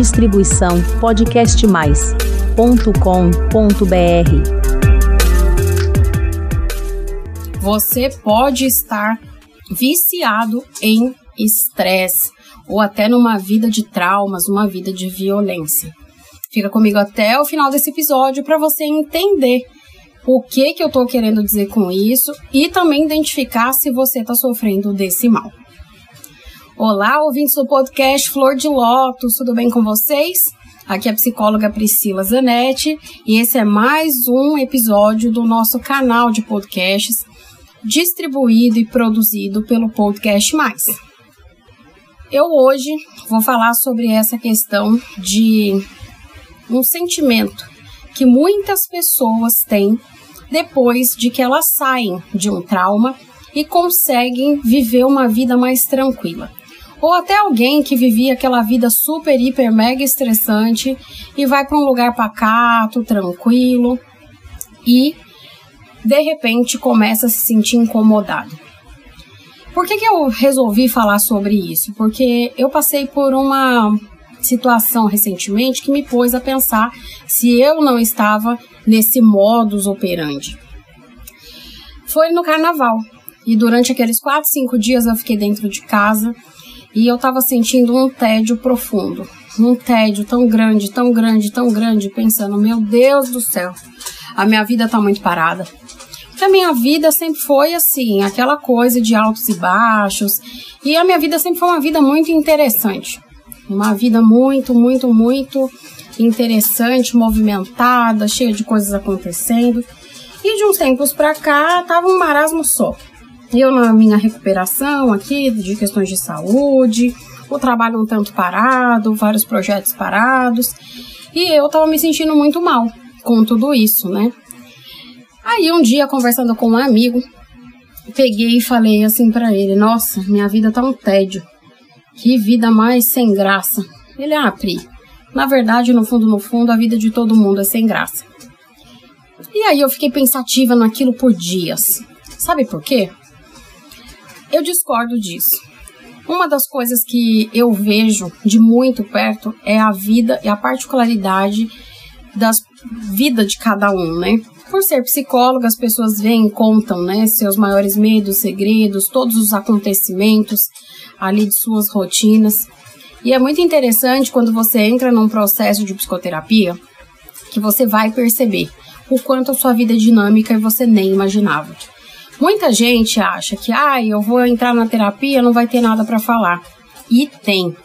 Distribuição podcastmais.com.br. Você pode estar viciado em estresse ou até numa vida de traumas, uma vida de violência. Fica comigo até o final desse episódio para você entender o que que eu estou querendo dizer com isso e também identificar se você está sofrendo desse mal. Olá, ouvintes do podcast Flor de Lótus, tudo bem com vocês? Aqui é a psicóloga Priscila Zanetti e esse é mais um episódio do nosso canal de podcasts distribuído e produzido pelo Podcast Mais. Eu hoje vou falar sobre essa questão de um sentimento que muitas pessoas têm depois de que elas saem de um trauma e conseguem viver uma vida mais tranquila. Ou até alguém que vivia aquela vida super, hiper, mega estressante e vai para um lugar pacato, tranquilo e de repente começa a se sentir incomodado. Por que, que eu resolvi falar sobre isso? Porque eu passei por uma situação recentemente que me pôs a pensar se eu não estava nesse modus operandi. Foi no carnaval. E durante aqueles 4, 5 dias eu fiquei dentro de casa e eu estava sentindo um tédio profundo. Um tédio tão grande, tão grande, tão grande, pensando: meu Deus do céu, a minha vida está muito parada. Porque a minha vida sempre foi assim, aquela coisa de altos e baixos. E a minha vida sempre foi uma vida muito interessante. Uma vida muito, muito, muito interessante, movimentada, cheia de coisas acontecendo. E de uns tempos para cá tava um marasmo só. Eu na minha recuperação aqui de questões de saúde, o trabalho um tanto parado, vários projetos parados, e eu tava me sentindo muito mal com tudo isso, né? Aí um dia conversando com um amigo, peguei e falei assim para ele: "Nossa, minha vida tá um tédio. Que vida mais sem graça". Ele: "Ah, Pri, na verdade, no fundo, no fundo, a vida de todo mundo é sem graça. E aí eu fiquei pensativa naquilo por dias. Sabe por quê? Eu discordo disso. Uma das coisas que eu vejo de muito perto é a vida e a particularidade da vida de cada um, né? Por ser psicóloga, as pessoas vêm contam, né, seus maiores medos, segredos, todos os acontecimentos ali de suas rotinas. E é muito interessante quando você entra num processo de psicoterapia que você vai perceber o quanto a sua vida é dinâmica e você nem imaginava. Muita gente acha que, ah, eu vou entrar na terapia, não vai ter nada para falar. E tem,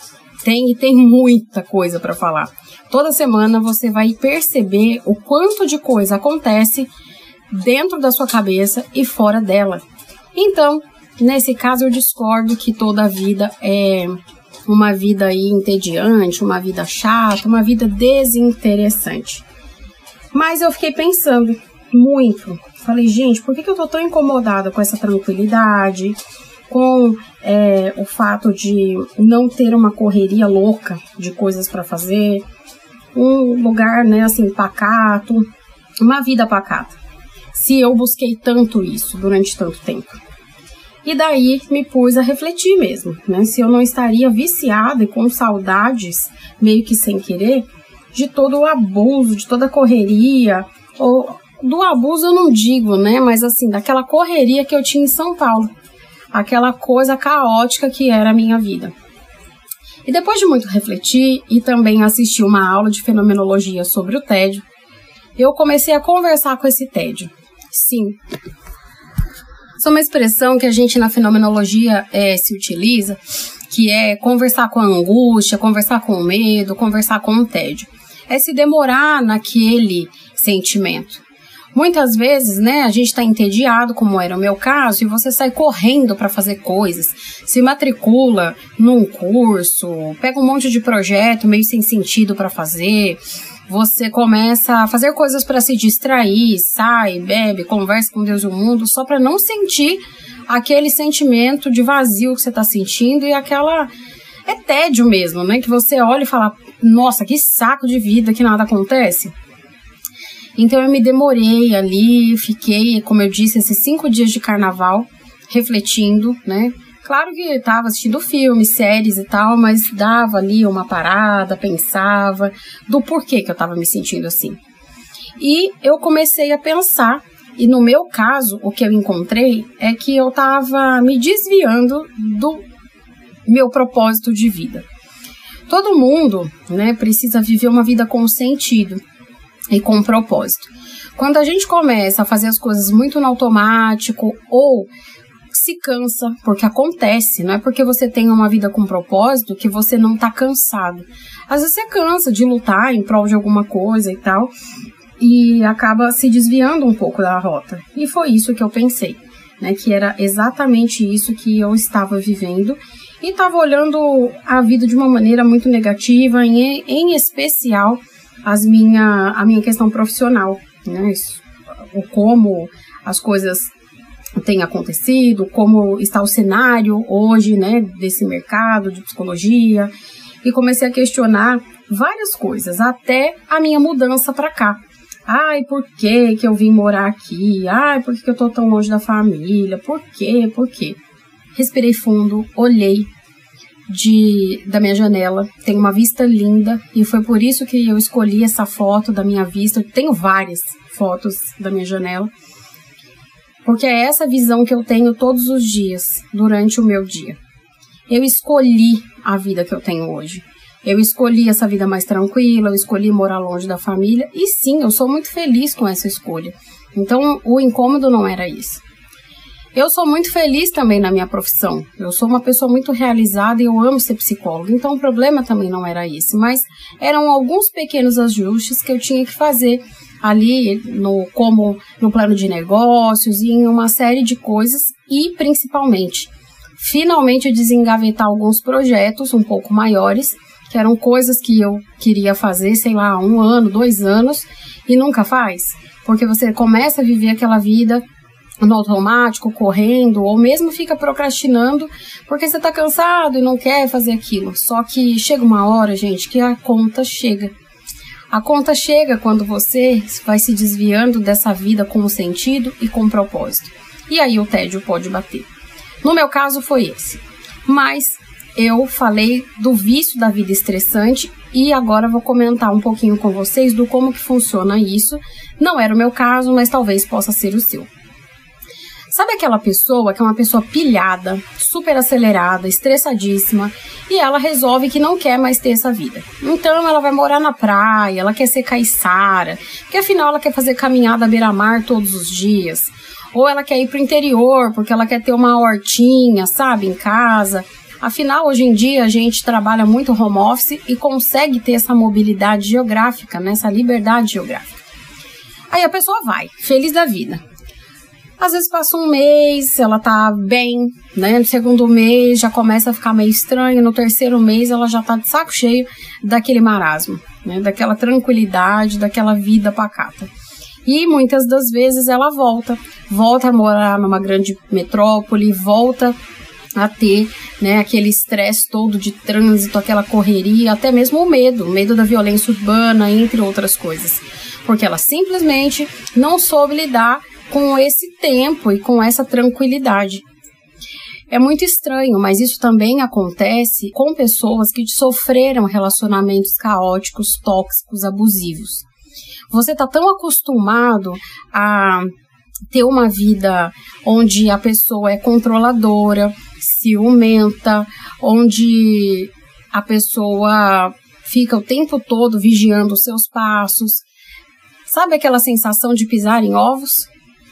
tem e tem muita coisa para falar. Toda semana você vai perceber o quanto de coisa acontece dentro da sua cabeça e fora dela. Então, nesse caso, eu discordo que toda a vida é uma vida aí entediante, uma vida chata, uma vida desinteressante. Mas eu fiquei pensando muito. Falei, gente, por que, que eu tô tão incomodada com essa tranquilidade, com é, o fato de não ter uma correria louca de coisas para fazer, um lugar, né, assim, pacato, uma vida pacata. Se eu busquei tanto isso durante tanto tempo. E daí me pus a refletir mesmo, né? Se eu não estaria viciada e com saudades, meio que sem querer, de todo o abuso, de toda a correria, ou do abuso eu não digo, né? Mas assim, daquela correria que eu tinha em São Paulo. Aquela coisa caótica que era a minha vida. E depois de muito refletir e também assistir uma aula de fenomenologia sobre o tédio, eu comecei a conversar com esse tédio. Sim, isso é uma expressão que a gente na fenomenologia é, se utiliza, que é conversar com a angústia, conversar com o medo, conversar com o tédio. É se demorar naquele sentimento. Muitas vezes, né, a gente está entediado, como era o meu caso, e você sai correndo para fazer coisas, se matricula num curso, pega um monte de projeto meio sem sentido para fazer, você começa a fazer coisas para se distrair, sai, bebe, conversa com Deus e o mundo, só para não sentir aquele sentimento de vazio que você está sentindo e aquela é tédio mesmo, né? Que você olha e fala: "Nossa, que saco de vida que nada acontece". Então eu me demorei ali, fiquei, como eu disse, esses cinco dias de carnaval refletindo, né? Claro que estava assistindo filmes, séries e tal, mas dava ali uma parada, pensava do porquê que eu estava me sentindo assim. E eu comecei a pensar, e no meu caso, o que eu encontrei é que eu estava me desviando do meu propósito de vida. Todo mundo, né, precisa viver uma vida com sentido e com propósito. Quando a gente começa a fazer as coisas muito no automático ou se cansa, porque acontece, não é porque você tem uma vida com propósito que você não tá cansado. Às vezes você cansa de lutar em prol de alguma coisa e tal, e acaba se desviando um pouco da rota. E foi isso que eu pensei, né, que era exatamente isso que eu estava vivendo e estava olhando a vida de uma maneira muito negativa, em, em especial as minha, a minha questão profissional, né, o como as coisas tem acontecido, como está o cenário hoje, né, desse mercado de psicologia, e comecei a questionar várias coisas, até a minha mudança para cá. Ai, por que que eu vim morar aqui? Ai, por que, que eu tô tão longe da família? Por quê? Por quê? Respirei fundo, olhei de da minha janela, tem uma vista linda e foi por isso que eu escolhi essa foto da minha vista. Eu tenho várias fotos da minha janela porque é essa visão que eu tenho todos os dias, durante o meu dia. Eu escolhi a vida que eu tenho hoje. Eu escolhi essa vida mais tranquila, eu escolhi morar longe da família, e sim, eu sou muito feliz com essa escolha. Então, o incômodo não era isso. Eu sou muito feliz também na minha profissão. Eu sou uma pessoa muito realizada e eu amo ser psicóloga. Então o problema também não era esse, mas eram alguns pequenos ajustes que eu tinha que fazer ali no como no plano de negócios e em uma série de coisas e principalmente finalmente desengavetar alguns projetos um pouco maiores que eram coisas que eu queria fazer sei lá um ano dois anos e nunca faz porque você começa a viver aquela vida no automático, correndo, ou mesmo fica procrastinando porque você está cansado e não quer fazer aquilo. Só que chega uma hora, gente, que a conta chega. A conta chega quando você vai se desviando dessa vida com sentido e com propósito. E aí o tédio pode bater. No meu caso foi esse. Mas eu falei do vício da vida estressante e agora vou comentar um pouquinho com vocês do como que funciona isso. Não era o meu caso, mas talvez possa ser o seu. Sabe aquela pessoa que é uma pessoa pilhada, super acelerada, estressadíssima e ela resolve que não quer mais ter essa vida. Então ela vai morar na praia, ela quer ser caiçara, porque afinal ela quer fazer caminhada beira-mar todos os dias. Ou ela quer ir pro interior porque ela quer ter uma hortinha, sabe, em casa. Afinal, hoje em dia a gente trabalha muito home office e consegue ter essa mobilidade geográfica, né, essa liberdade geográfica. Aí a pessoa vai, feliz da vida. Às vezes passa um mês, ela tá bem, né? No segundo mês já começa a ficar meio estranho, no terceiro mês ela já tá de saco cheio daquele marasmo, né? Daquela tranquilidade, daquela vida pacata. E muitas das vezes ela volta, volta a morar numa grande metrópole, volta a ter né, aquele estresse todo de trânsito, aquela correria, até mesmo o medo, o medo da violência urbana, entre outras coisas. Porque ela simplesmente não soube lidar com esse tempo e com essa tranquilidade. É muito estranho, mas isso também acontece com pessoas que sofreram relacionamentos caóticos, tóxicos, abusivos. Você está tão acostumado a ter uma vida onde a pessoa é controladora, ciumenta, onde a pessoa fica o tempo todo vigiando os seus passos. Sabe aquela sensação de pisar em ovos?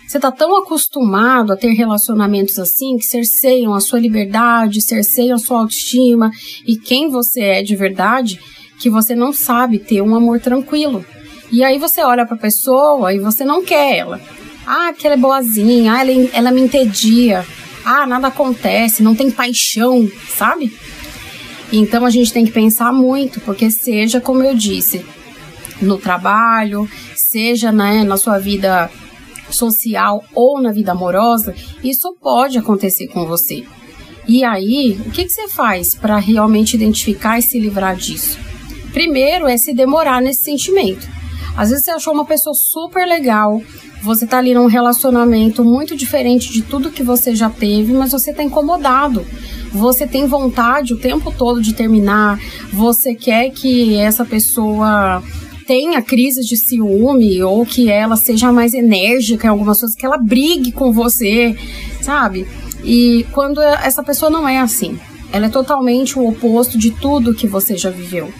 Você está tão acostumado a ter relacionamentos assim que cerceiam a sua liberdade, cerceiam a sua autoestima e quem você é de verdade, que você não sabe ter um amor tranquilo. E aí você olha para a pessoa e você não quer ela. Ah, que ela é boazinha, ah, ela, ela me entedia. Ah, nada acontece, não tem paixão, sabe? Então a gente tem que pensar muito, porque seja como eu disse, no trabalho, seja né, na sua vida social ou na vida amorosa, isso pode acontecer com você. E aí, o que, que você faz para realmente identificar e se livrar disso? Primeiro é se demorar nesse sentimento. Às vezes você achou uma pessoa super legal, Você tá ali num relacionamento muito diferente de tudo que você já teve, mas você tá incomodado. Você tem vontade o tempo todo de terminar. Você quer que essa pessoa tenha crise de ciúme ou que ela seja mais enérgica em algumas coisas, que ela brigue com você, sabe? E quando essa pessoa não é assim, ela é totalmente o oposto de tudo que você já viveu.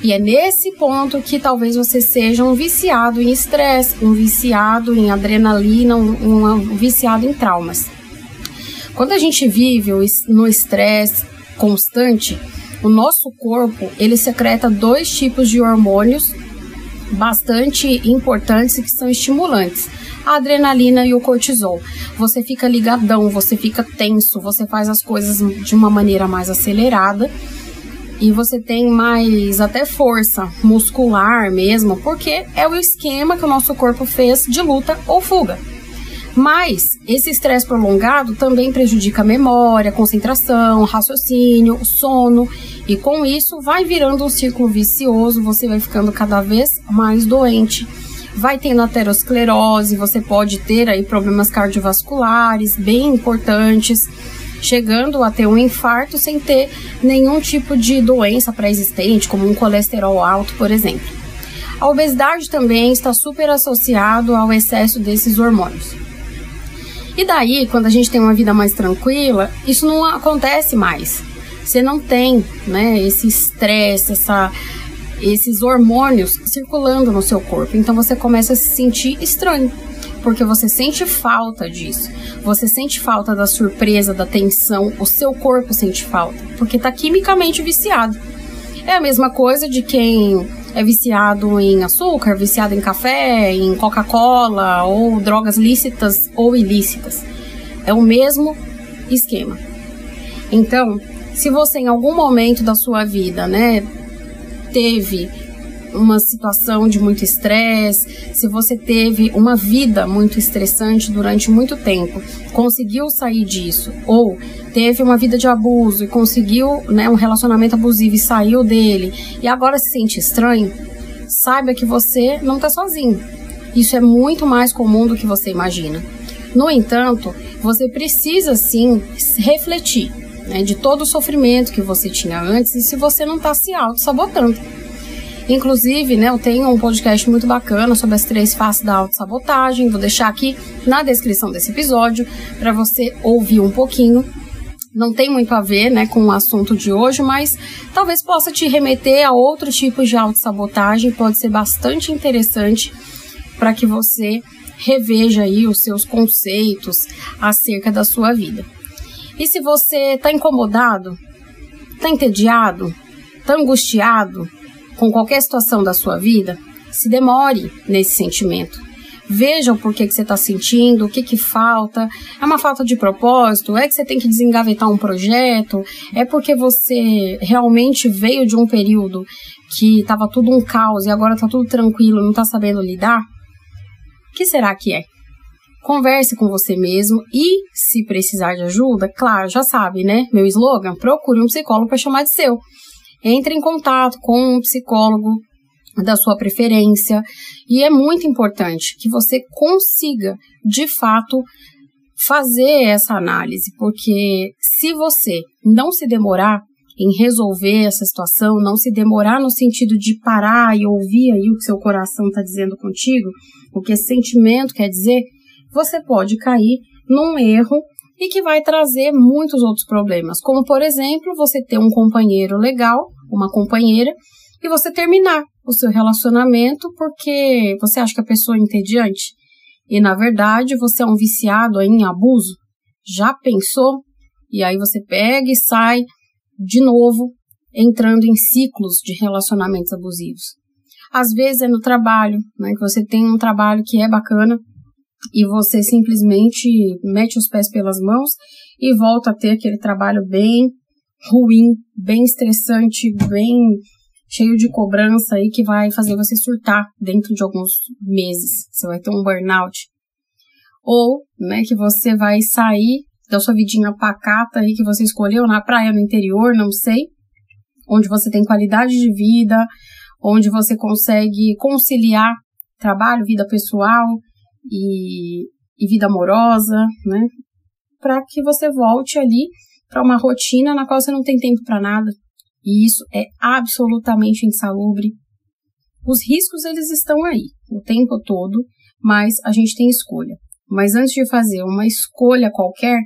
E é nesse ponto que talvez você seja um viciado em estresse, um viciado em adrenalina, um, um, viciado em traumas. Quando a gente vive no estresse constante, o nosso corpo ele secreta dois tipos de hormônios bastante importantes que são estimulantes: a adrenalina e o cortisol. Você fica ligadão, você fica tenso, você faz as coisas de uma maneira mais acelerada e você tem mais até força muscular mesmo, porque é o esquema que o nosso corpo fez de luta ou fuga. Mas esse estresse prolongado também prejudica a memória, concentração, raciocínio, sono, e com isso vai virando um círculo vicioso, você vai ficando cada vez mais doente. Vai tendo aterosclerose, você pode ter aí problemas cardiovasculares bem importantes chegando a ter um infarto sem ter nenhum tipo de doença pré-existente, como um colesterol alto, por exemplo. A obesidade também está super associado ao excesso desses hormônios. E daí, quando a gente tem uma vida mais tranquila, isso não acontece mais. Você não tem, né, esse estresse, essa esses hormônios circulando no seu corpo. Então você começa a se sentir estranho porque você sente falta disso. Você sente falta da surpresa, da tensão, o seu corpo sente falta, porque está quimicamente viciado. É a mesma coisa de quem é viciado em açúcar, viciado em café, em Coca-Cola ou drogas lícitas ou ilícitas. É o mesmo esquema. Então, se você em algum momento da sua vida, né, teve uma situação de muito estresse, se você teve uma vida muito estressante durante muito tempo, conseguiu sair disso, ou teve uma vida de abuso e conseguiu né, um relacionamento abusivo e saiu dele, e agora se sente estranho, saiba que você não está sozinho. Isso é muito mais comum do que você imagina. No entanto, você precisa sim refletir né, de todo o sofrimento que você tinha antes e se você não está se auto-sabotando. Inclusive, né, eu tenho um podcast muito bacana sobre as três faces da autossabotagem. Vou deixar aqui na descrição desse episódio para você ouvir um pouquinho. Não tem muito a ver né, com o assunto de hoje, mas talvez possa te remeter a outro tipo de autossabotagem. Pode ser bastante interessante para que você reveja aí os seus conceitos acerca da sua vida. E se você está incomodado, está entediado, está angustiado, com qualquer situação da sua vida, se demore nesse sentimento. Veja o porquê que você está sentindo, o que, que falta. É uma falta de propósito? É que você tem que desengavetar um projeto? É porque você realmente veio de um período que estava tudo um caos e agora está tudo tranquilo, não está sabendo lidar? O que será que é? Converse com você mesmo e, se precisar de ajuda, claro, já sabe, né? Meu slogan: procure um psicólogo para chamar de seu entre em contato com um psicólogo da sua preferência e é muito importante que você consiga, de fato, fazer essa análise, porque se você não se demorar em resolver essa situação, não se demorar no sentido de parar e ouvir aí o que seu coração está dizendo contigo, o que esse sentimento quer dizer, você pode cair num erro e que vai trazer muitos outros problemas, como por exemplo, você ter um companheiro legal, uma companheira, e você terminar o seu relacionamento porque você acha que a pessoa é entediante e na verdade você é um viciado em abuso. Já pensou? E aí você pega e sai de novo entrando em ciclos de relacionamentos abusivos. Às vezes é no trabalho, né, que você tem um trabalho que é bacana, e você simplesmente mete os pés pelas mãos e volta a ter aquele trabalho bem ruim, bem estressante, bem cheio de cobrança aí que vai fazer você surtar dentro de alguns meses. Você vai ter um burnout. Ou, né, que você vai sair da sua vidinha pacata aí que você escolheu na praia no interior, não sei, onde você tem qualidade de vida, onde você consegue conciliar trabalho, vida pessoal, e, e vida amorosa, né? Para que você volte ali para uma rotina na qual você não tem tempo para nada. E isso é absolutamente insalubre. Os riscos eles estão aí o tempo todo, mas a gente tem escolha. Mas antes de fazer uma escolha qualquer,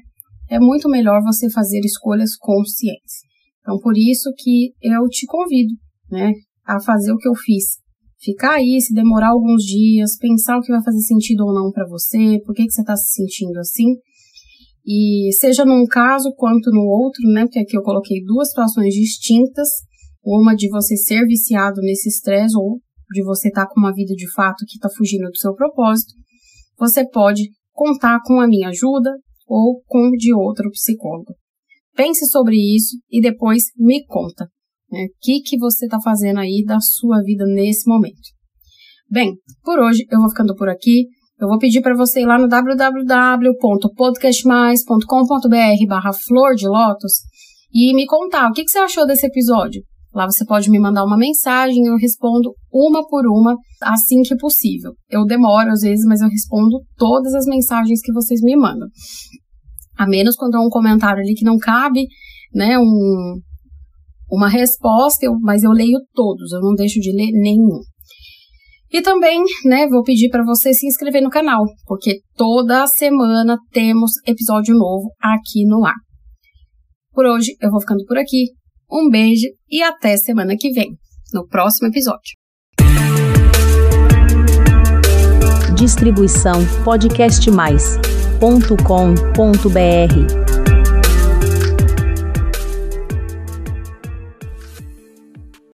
é muito melhor você fazer escolhas conscientes. Então, por isso que eu te convido, né, a fazer o que eu fiz. Ficar aí, se demorar alguns dias, pensar o que vai fazer sentido ou não para você, por que, que você está se sentindo assim. E seja num caso quanto no outro, né, porque aqui eu coloquei duas situações distintas, uma de você ser viciado nesse estresse ou de você estar tá com uma vida de fato que está fugindo do seu propósito, você pode contar com a minha ajuda ou com de outro psicólogo. Pense sobre isso e depois me conta. Né, o que, que você está fazendo aí da sua vida nesse momento. Bem, por hoje eu vou ficando por aqui. Eu vou pedir para você ir lá no www.podcastmais.com.br barra flor de lótus e me contar o que, que você achou desse episódio. Lá você pode me mandar uma mensagem, eu respondo uma por uma, assim que possível. Eu demoro às vezes, mas eu respondo todas as mensagens que vocês me mandam. A menos quando é um comentário ali que não cabe, né, um, uma resposta, eu, mas eu leio todos, eu não deixo de ler nenhum. E também, né, vou pedir para você se inscrever no canal, porque toda semana temos episódio novo aqui no ar. Por hoje eu vou ficando por aqui. Um beijo e até semana que vem, no próximo episódio. Distribuição podcastmais.com.br